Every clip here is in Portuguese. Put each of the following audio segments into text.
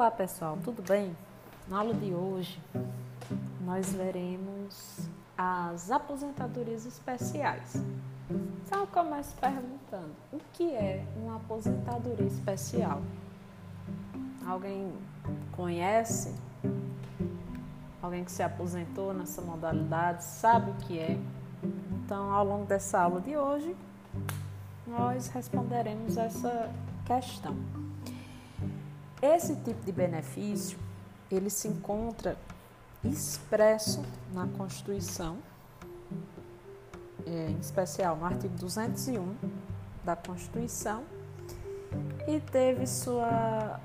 Olá pessoal, tudo bem? Na aula de hoje nós veremos as aposentadorias especiais. Então eu começo perguntando, o que é uma aposentadoria especial? Alguém conhece? Alguém que se aposentou nessa modalidade sabe o que é? Então, ao longo dessa aula de hoje, nós responderemos essa questão. Esse tipo de benefício, ele se encontra expresso na Constituição, é, em especial no artigo 201 da Constituição, e teve sua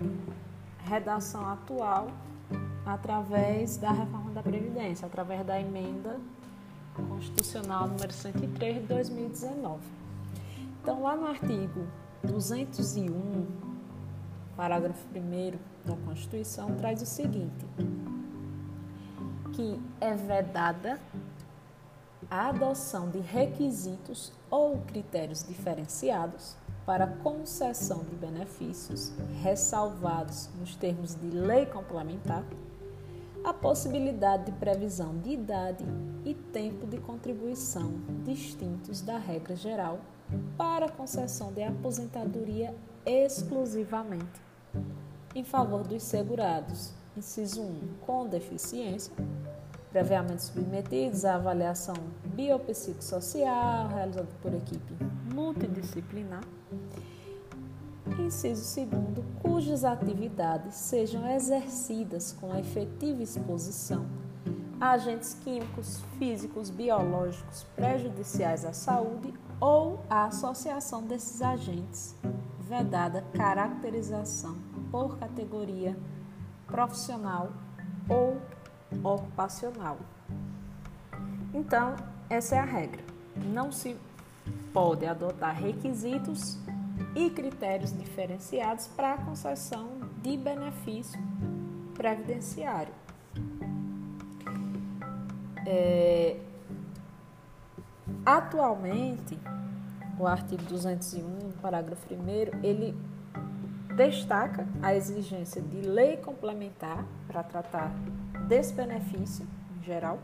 redação atual através da reforma da Previdência, através da emenda constitucional número 103 de 2019. Então, lá no artigo 201 parágrafo 1 da Constituição, traz o seguinte: que é vedada a adoção de requisitos ou critérios diferenciados para concessão de benefícios ressalvados nos termos de lei complementar, a possibilidade de previsão de idade e tempo de contribuição distintos da regra geral para concessão de aposentadoria exclusivamente em favor dos segurados. Inciso 1. Com deficiência, previamente submetidos à avaliação biopsicossocial realizada por equipe multidisciplinar. Inciso 2. Cujas atividades sejam exercidas com efetiva exposição a agentes químicos, físicos, biológicos prejudiciais à saúde ou a associação desses agentes, vedada caracterização por categoria profissional ou ocupacional. Então, essa é a regra. Não se pode adotar requisitos e critérios diferenciados para a concessão de benefício previdenciário. É, atualmente, o artigo 201, parágrafo 1, ele destaca a exigência de lei complementar para tratar desse benefício em geral,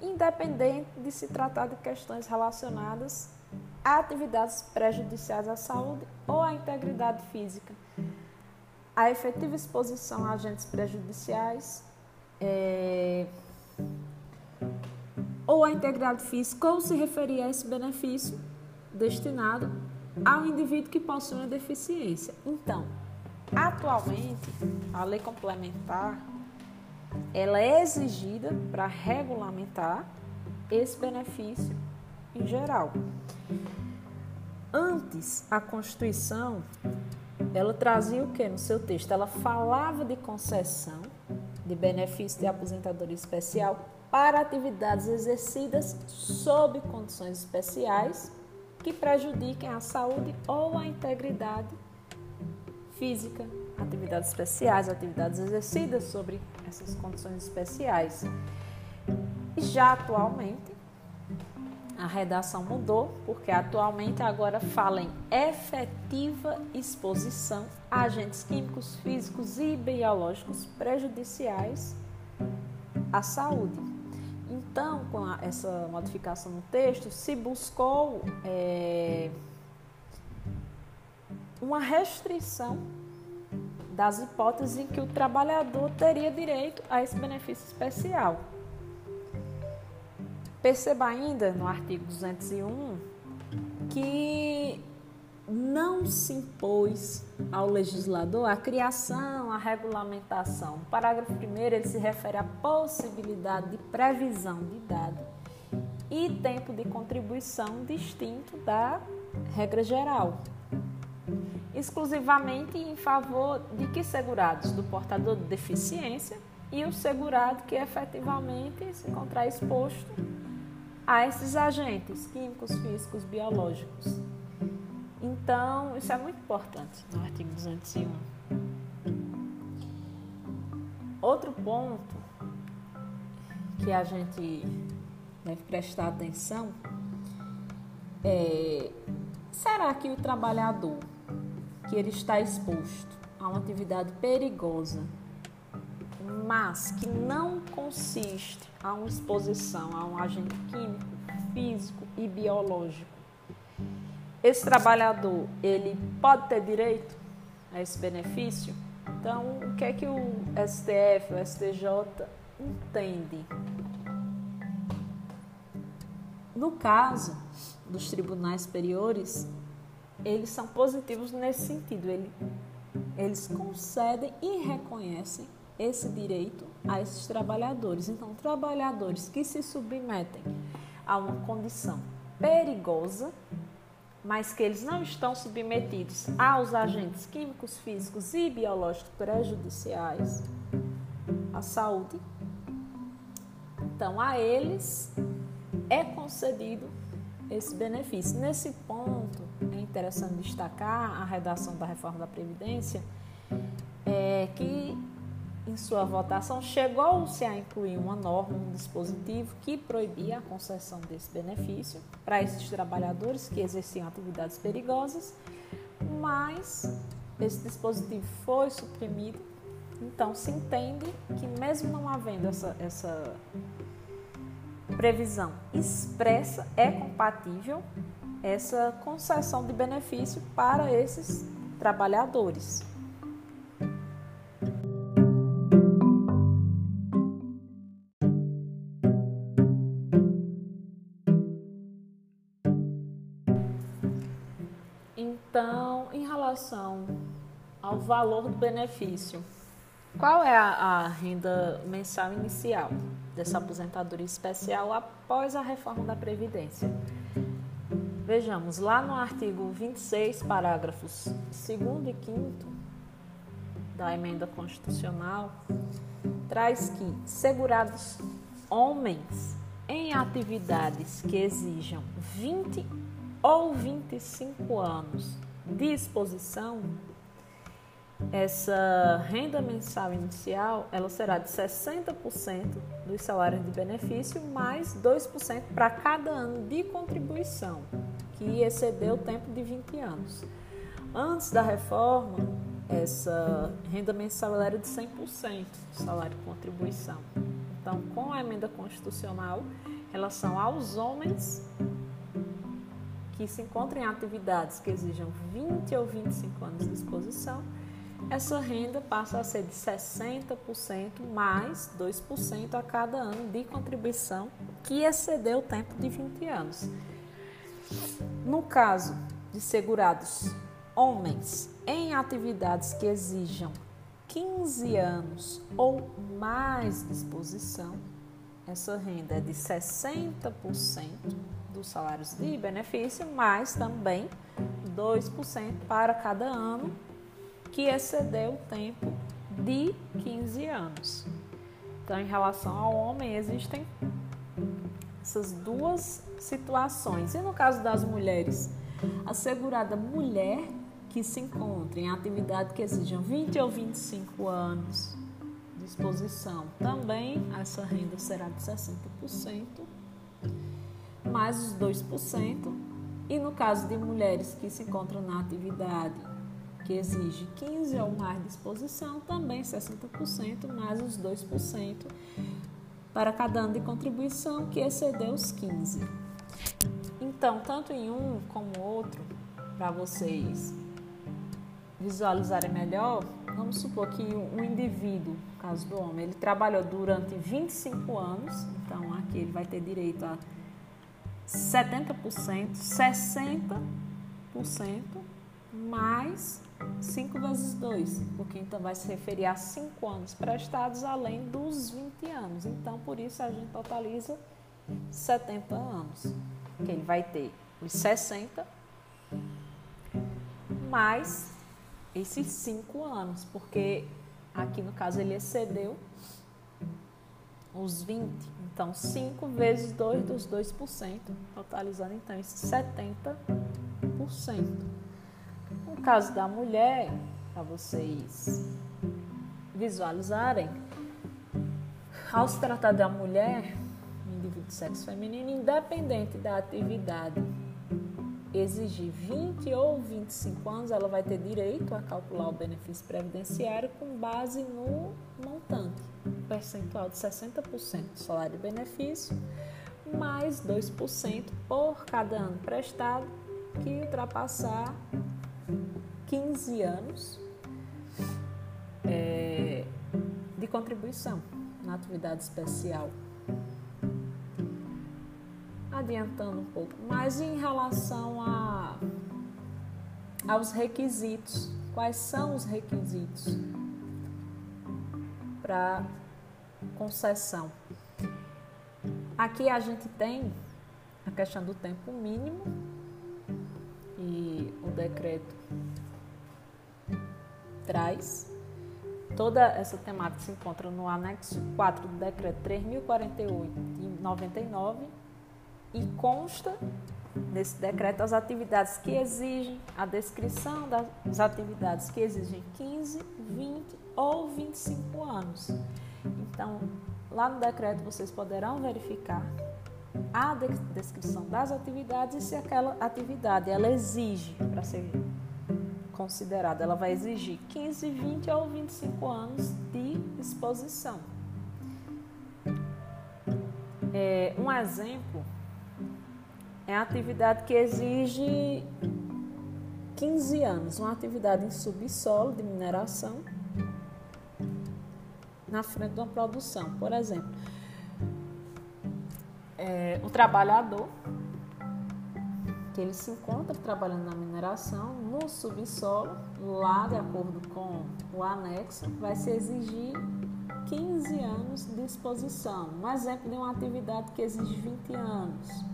independente de se tratar de questões relacionadas a atividades prejudiciais à saúde ou à integridade física, a efetiva exposição a agentes prejudiciais é, ou à integridade física, ou se referir a esse benefício destinado ao indivíduo que possui uma deficiência. Então, atualmente, a lei complementar ela é exigida para regulamentar esse benefício em geral. Antes, a Constituição ela trazia o que no seu texto? Ela falava de concessão de benefício de aposentadoria especial para atividades exercidas sob condições especiais que prejudiquem a saúde ou a integridade física, atividades especiais, atividades exercidas sobre essas condições especiais. E já atualmente, a redação mudou, porque atualmente agora fala em efetiva exposição a agentes químicos, físicos e biológicos prejudiciais à saúde. Então, com a, essa modificação no texto, se buscou é, uma restrição das hipóteses em que o trabalhador teria direito a esse benefício especial. Perceba ainda no artigo 201 que não se impôs ao legislador a criação, a regulamentação. O parágrafo 1 ele se refere à possibilidade de previsão de idade e tempo de contribuição distinto da regra geral, exclusivamente em favor de que segurados? Do portador de deficiência e o segurado que efetivamente se encontrar exposto a esses agentes químicos, físicos, biológicos. Então, isso é muito importante no artigo 201. Outro ponto que a gente deve prestar atenção é: será que o trabalhador que ele está exposto a uma atividade perigosa, mas que não consiste a uma exposição a um agente químico, físico e biológico, esse trabalhador ele pode ter direito a esse benefício? Então, o que é que o STF, o STJ entende? No caso dos tribunais superiores, eles são positivos nesse sentido. Ele, eles concedem e reconhecem esse direito a esses trabalhadores. Então, trabalhadores que se submetem a uma condição perigosa, mas que eles não estão submetidos aos agentes químicos, físicos e biológicos prejudiciais à saúde, então a eles é concedido esse benefício. Nesse ponto, é interessante destacar a redação da reforma da Previdência, é, que em sua votação chegou-se a incluir uma norma, um dispositivo que proibia a concessão desse benefício para esses trabalhadores que exerciam atividades perigosas, mas esse dispositivo foi suprimido. Então, se entende que, mesmo não havendo essa, essa previsão expressa, é compatível essa concessão de benefício para esses trabalhadores. Relação ao valor do benefício, qual é a, a renda mensal inicial dessa aposentadoria especial após a reforma da Previdência? Vejamos, lá no artigo 26, parágrafos 2 e 5 da emenda constitucional, traz que segurados homens em atividades que exijam 20 ou 25 anos de exposição, essa renda mensal inicial ela será de 60% dos salários de benefício mais 2% para cada ano de contribuição, que excedeu o tempo de 20 anos. Antes da reforma, essa renda mensal era de 100% do salário de contribuição. Então, com a emenda constitucional, relação aos homens que se encontram em atividades que exijam 20 ou 25 anos de exposição, essa renda passa a ser de 60% mais 2% a cada ano de contribuição que excedeu o tempo de 20 anos. No caso de segurados homens em atividades que exijam 15 anos ou mais de essa renda é de 60% dos salários de benefício, mais também 2% para cada ano que excedeu o tempo de 15 anos. Então, em relação ao homem, existem essas duas situações. E no caso das mulheres, a segurada mulher que se encontra em atividade que exijam 20 ou 25 anos de exposição, também essa renda será de 60%, mais os 2%. E no caso de mulheres que se encontram na atividade que exige 15 ou mais de exposição, também 60%, mais os 2% para cada ano de contribuição que excedeu os 15. Então, tanto em um como outro, para vocês visualizarem melhor, vamos supor que um indivíduo, no caso do homem, ele trabalhou durante 25 anos, então aqui ele vai ter direito a 70%, 60% mais 5 vezes 2, porque então vai se referir a 5 anos prestados além dos 20 anos. Então, por isso a gente totaliza 70 anos, que ele vai ter os 60 mais esses 5 anos, porque aqui no caso ele excedeu os 20. Então, 5 vezes 2 dos 2%, totalizando então esses 70%. No caso da mulher, para vocês visualizarem, ao se tratar da mulher, indivíduo de sexo feminino, independente da atividade exigir 20 ou 25 anos, ela vai ter direito a calcular o benefício previdenciário com base no montante, percentual de 60% do salário de benefício, mais 2% por cada ano prestado que ultrapassar 15 anos é, de contribuição na atividade especial. Adiantando um pouco, mas em relação a, aos requisitos, quais são os requisitos para concessão? Aqui a gente tem a questão do tempo mínimo e o decreto traz. Toda essa temática se encontra no anexo 4 do decreto 3048 de 99 e consta nesse decreto as atividades que exigem a descrição das atividades que exigem 15, 20 ou 25 anos. Então, lá no decreto vocês poderão verificar a descrição das atividades e se aquela atividade ela exige para ser considerada, ela vai exigir 15, 20 ou 25 anos de exposição. É, um exemplo é a atividade que exige 15 anos, uma atividade em subsolo de mineração na frente de uma produção. Por exemplo, é, o trabalhador que ele se encontra trabalhando na mineração no subsolo, lá de acordo com o anexo, vai se exigir 15 anos de exposição. Um exemplo de uma atividade que exige 20 anos.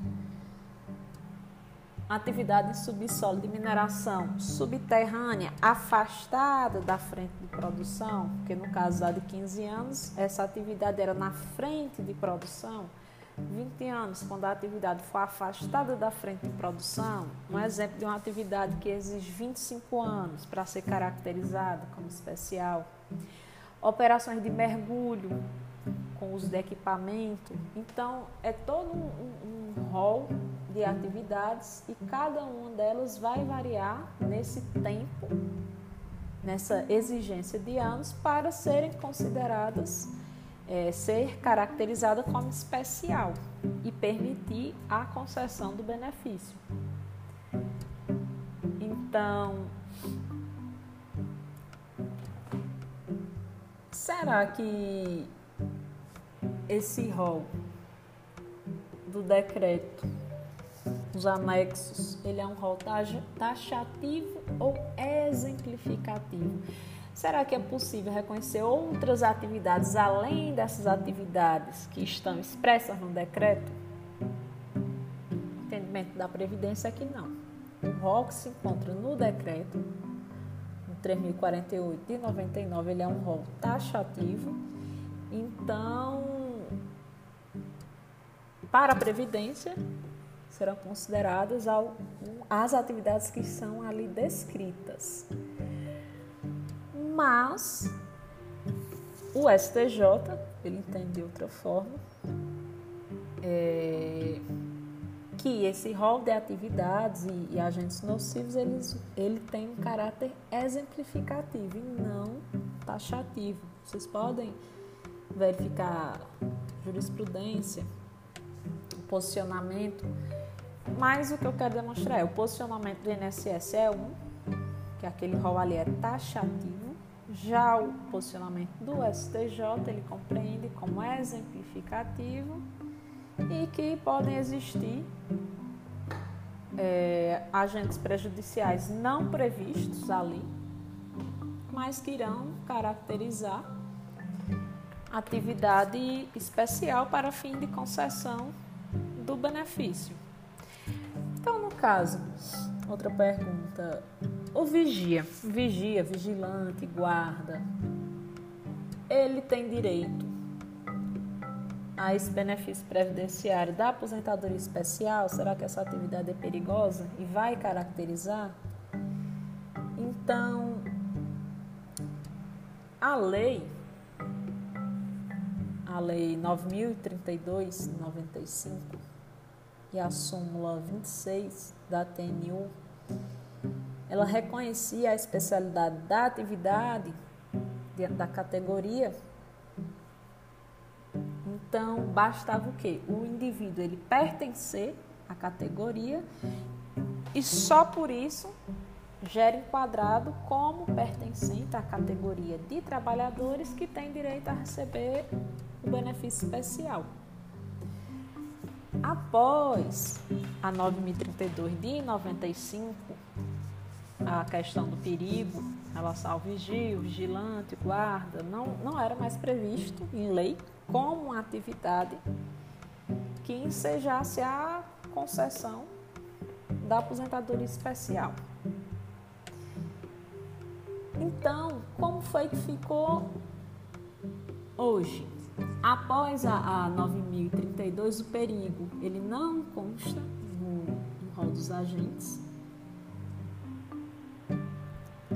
Atividade em subsolo de mineração subterrânea, afastada da frente de produção, porque no caso da de 15 anos, essa atividade era na frente de produção 20 anos, quando a atividade for afastada da frente de produção, um exemplo de uma atividade que exige 25 anos para ser caracterizada como especial. Operações de mergulho com uso de equipamento. Então, é todo um, um, um rol de atividades e cada uma delas vai variar nesse tempo, nessa exigência de anos, para serem consideradas é, ser caracterizada como especial e permitir a concessão do benefício. Então, será que esse rol do decreto, os anexos, ele é um rol taxativo ou exemplificativo? Será que é possível reconhecer outras atividades além dessas atividades que estão expressas no decreto? O entendimento da Previdência é que não. O rol que se encontra no decreto, no 3048 de 99, ele é um rol taxativo. Então, para a Previdência, serão consideradas as atividades que são ali descritas mas o STJ, ele entende de outra forma, é, que esse rol de atividades e, e, agentes nocivos, eles, ele tem um caráter exemplificativo e não taxativo. Vocês podem verificar jurisprudência, posicionamento, mas o que eu quero demonstrar é o posicionamento do INSS é um, que aquele rol ali é taxativo, já o posicionamento do STJ ele compreende como exemplificativo e que podem existir é, agentes prejudiciais não previstos ali, mas que irão caracterizar atividade especial para fim de concessão do benefício. No caso, outra pergunta, o vigia, vigia, vigilante, guarda, ele tem direito a esse benefício previdenciário da aposentadoria especial? Será que essa atividade é perigosa e vai caracterizar? Então, a lei, a lei 9032 95 e a súmula 26 da TNU, ela reconhecia a especialidade da atividade da categoria. Então, bastava o quê? O indivíduo ele pertencer à categoria e só por isso gera enquadrado como pertencente à categoria de trabalhadores que tem direito a receber o benefício especial. Após a 9032 de 95, a questão do perigo relação ao vigilante, guarda, não, não era mais previsto em lei como uma atividade que ensejasse a concessão da aposentadoria especial. Então, como foi que ficou hoje? Após a, a 9032, o perigo ele não consta no, no rol dos agentes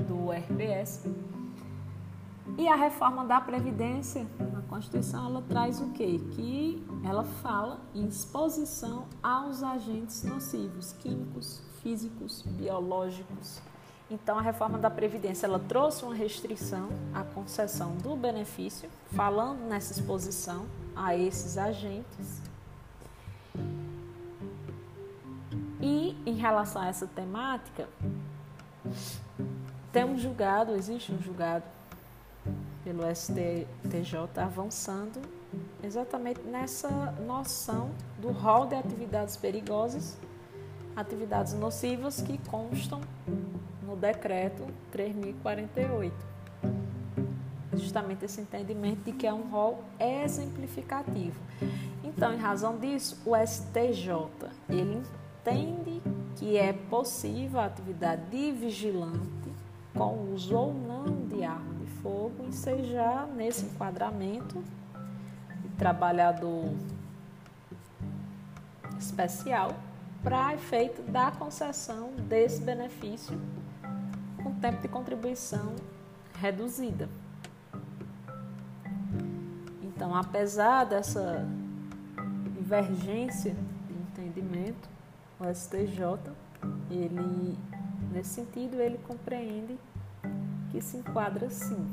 do RPS. E a reforma da Previdência, na Constituição, ela traz o quê? Que ela fala em exposição aos agentes nocivos, químicos, físicos, biológicos. Então, a reforma da Previdência, ela trouxe uma restrição à concessão do benefício, falando nessa exposição a esses agentes. E, em relação a essa temática, tem um julgado, existe um julgado pelo STJ avançando exatamente nessa noção do rol de atividades perigosas, atividades nocivas que constam no decreto 3048. Justamente esse entendimento de que é um rol exemplificativo. Então, em razão disso, o STJ, ele entende que é possível a atividade de vigilante com uso ou não de arma de fogo, ensejar nesse enquadramento de trabalhador especial para efeito da concessão desse benefício tempo de contribuição reduzida. Então, apesar dessa divergência de entendimento, o STJ, ele, nesse sentido, ele compreende que se enquadra sim.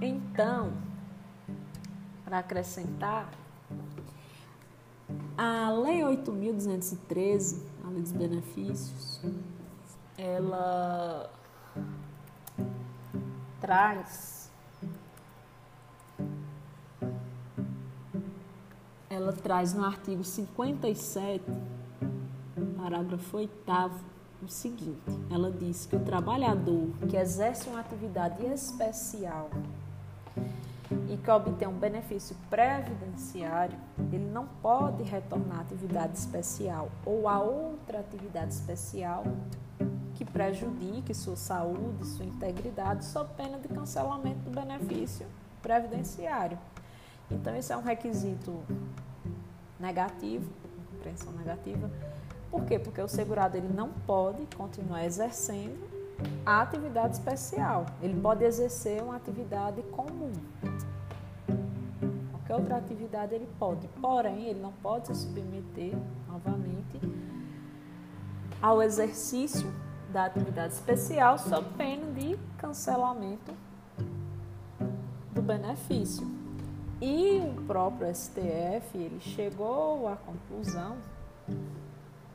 Então, para acrescentar, a Lei 8.213, dos Benefícios, ela traz ela traz no artigo 57, parágrafo 8 o seguinte: ela diz que o trabalhador que exerce uma atividade especial que obtém um benefício previdenciário, ele não pode retornar à atividade especial ou a outra atividade especial que prejudique sua saúde, sua integridade, sob pena de cancelamento do benefício previdenciário. Então, esse é um requisito negativo, compreensão negativa, por quê? Porque o segurado ele não pode continuar exercendo a atividade especial. Ele pode exercer uma atividade comum. Qualquer outra atividade ele pode, porém ele não pode se submeter novamente ao exercício da atividade especial sob pena de cancelamento do benefício. E o próprio STF ele chegou à conclusão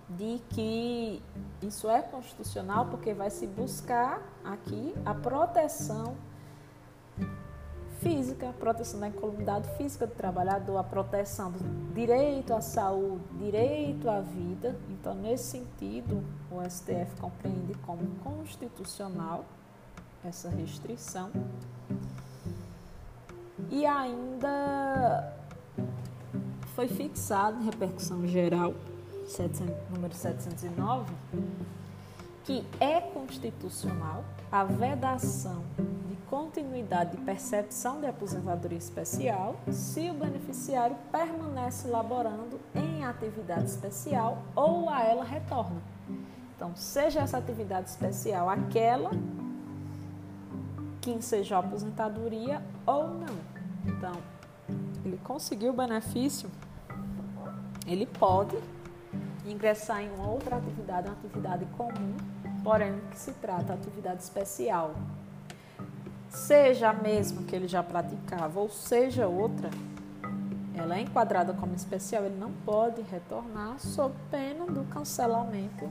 de que isso é constitucional porque vai se buscar aqui a proteção física, a proteção da incolumidade física do trabalhador, a proteção do direito à saúde, direito à vida. Então, nesse sentido, o STF compreende como constitucional essa restrição. E ainda foi fixado em repercussão geral 700, número 709, que é constitucional a vedação de continuidade de percepção de aposentadoria especial se o beneficiário permanece laborando em atividade especial ou a ela retorna. Então, seja essa atividade especial aquela que ensejou a aposentadoria ou não. Então, ele conseguiu o benefício, ele pode ingressar em uma outra atividade, uma atividade comum, porém que se trata de atividade especial. Seja a mesma que ele já praticava ou seja outra, ela é enquadrada como especial, ele não pode retornar sob pena do cancelamento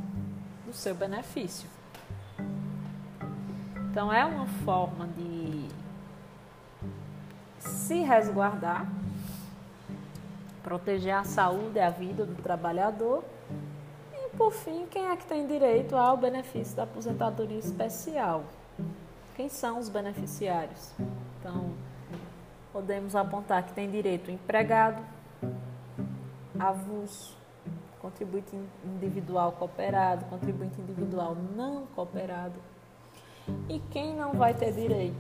do seu benefício. Então é uma forma de se resguardar, proteger a saúde e a vida do trabalhador. Por fim, quem é que tem direito ao benefício da aposentadoria especial? Quem são os beneficiários? Então, podemos apontar que tem direito o empregado, avulso, contribuinte individual cooperado, contribuinte individual não cooperado. E quem não vai ter direito?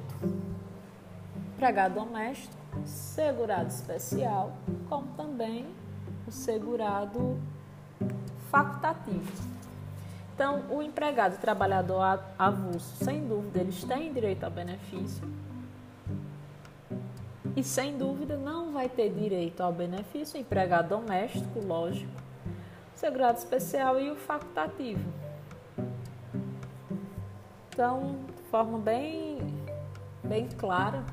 Empregado doméstico, segurado especial, como também o segurado facultativo. Então, o empregado o trabalhador avulso, sem dúvida, eles têm direito ao benefício. E sem dúvida não vai ter direito ao benefício o empregado doméstico, lógico, o segurado especial e o facultativo. Então, de forma bem, bem clara.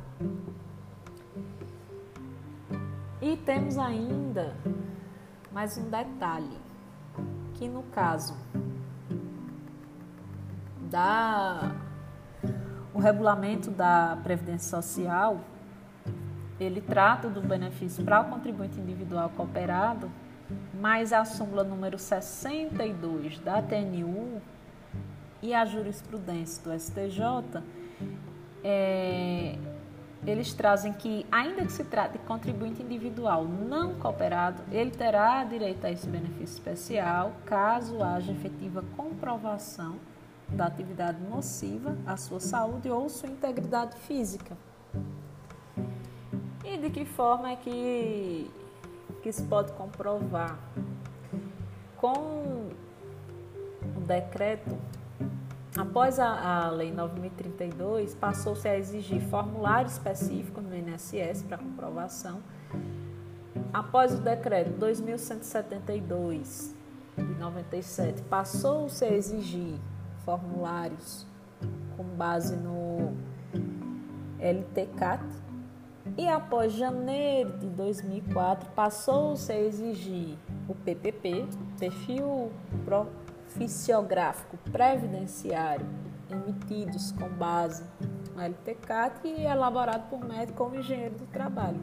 E temos ainda mais um detalhe, que no caso. Da o regulamento da Previdência Social, ele trata do benefício para o contribuinte individual cooperado, mas a súmula número 62 da TNU e a jurisprudência do STJ, é, eles trazem que, ainda que se trate de contribuinte individual não cooperado, ele terá direito a esse benefício especial caso haja efetiva comprovação da atividade nociva à sua saúde ou sua integridade física. E de que forma é que, que se pode comprovar? Com o decreto, após a, a Lei 9032, passou-se a exigir formulário específico no INSS para comprovação. Após o decreto 2172 de 97, passou-se a exigir formulários com base no LTCAT e após janeiro de 2004 passou-se a exigir o PPP, perfil proficiográfico previdenciário, emitidos com base no LTCAT e elaborado por médico ou engenheiro do trabalho.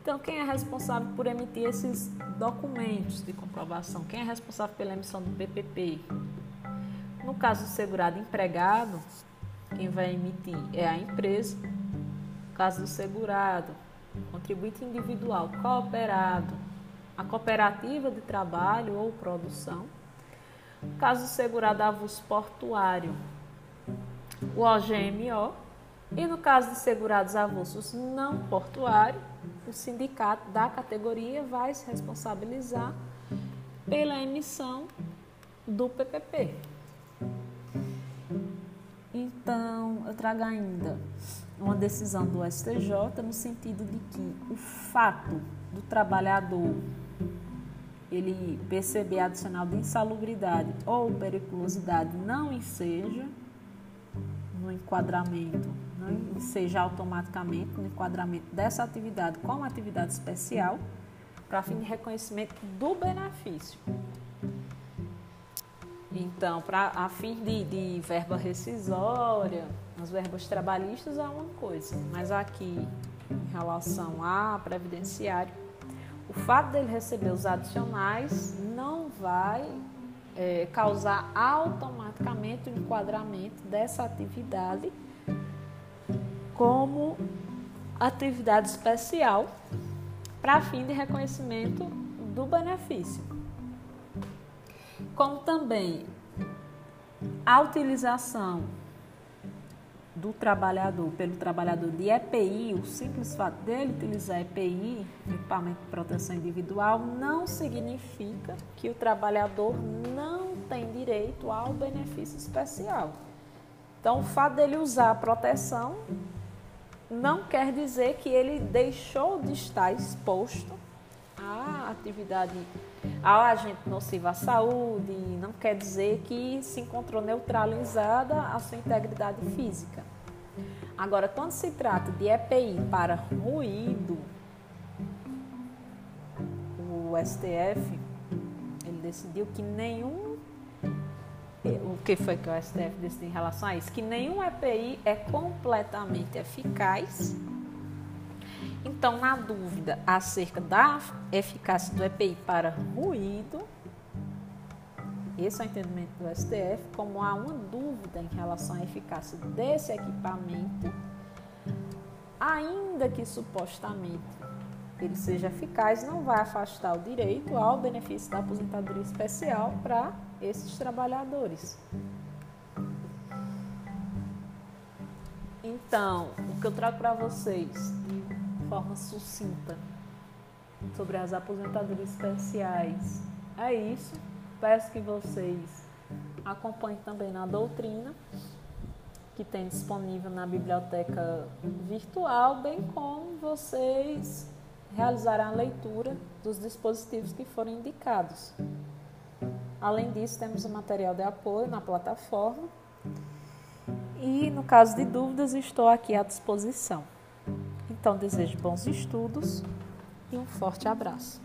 Então, quem é responsável por emitir esses documentos de comprovação? Quem é responsável pela emissão do PPP? No caso do segurado empregado, quem vai emitir é a empresa. No caso do segurado, contribuinte individual cooperado, a cooperativa de trabalho ou produção. Caso do segurado avulso portuário, o OGMO. E no caso de segurados avulsos não portuário, o sindicato da categoria vai se responsabilizar pela emissão do PPP. Então, eu trago ainda uma decisão do STJ no sentido de que o fato do trabalhador ele perceber adicional de insalubridade ou periculosidade não enseja no enquadramento, não enseja automaticamente no enquadramento dessa atividade como atividade especial para fim de reconhecimento do benefício. Então, pra, a fim de, de verba rescisória, as verbas trabalhistas é uma coisa, mas aqui, em relação a previdenciário, o fato dele receber os adicionais não vai é, causar automaticamente o enquadramento dessa atividade como atividade especial para fim de reconhecimento do benefício. Como também a utilização do trabalhador pelo trabalhador de EPI, o simples fato dele utilizar EPI, equipamento de proteção individual, não significa que o trabalhador não tem direito ao benefício especial. Então, o fato dele usar a proteção não quer dizer que ele deixou de estar exposto à atividade, ao agente nocivo à saúde, não quer dizer que se encontrou neutralizada a sua integridade física. Agora, quando se trata de EPI para ruído, o STF ele decidiu que nenhum o que foi que o STF decidiu em relação a isso? Que nenhum EPI é completamente eficaz. Então, na dúvida acerca da eficácia do EPI para ruído, esse é o entendimento do STF. Como há uma dúvida em relação à eficácia desse equipamento, ainda que supostamente ele seja eficaz, não vai afastar o direito ao benefício da aposentadoria especial para esses trabalhadores. Então, o que eu trago para vocês de forma sucinta sobre as aposentadorias especiais é isso. Peço que vocês acompanhem também na doutrina que tem disponível na biblioteca virtual, bem como vocês realizarem a leitura dos dispositivos que foram indicados. Além disso, temos o material de apoio na plataforma. E no caso de dúvidas, estou aqui à disposição. Então, desejo bons estudos e um forte abraço.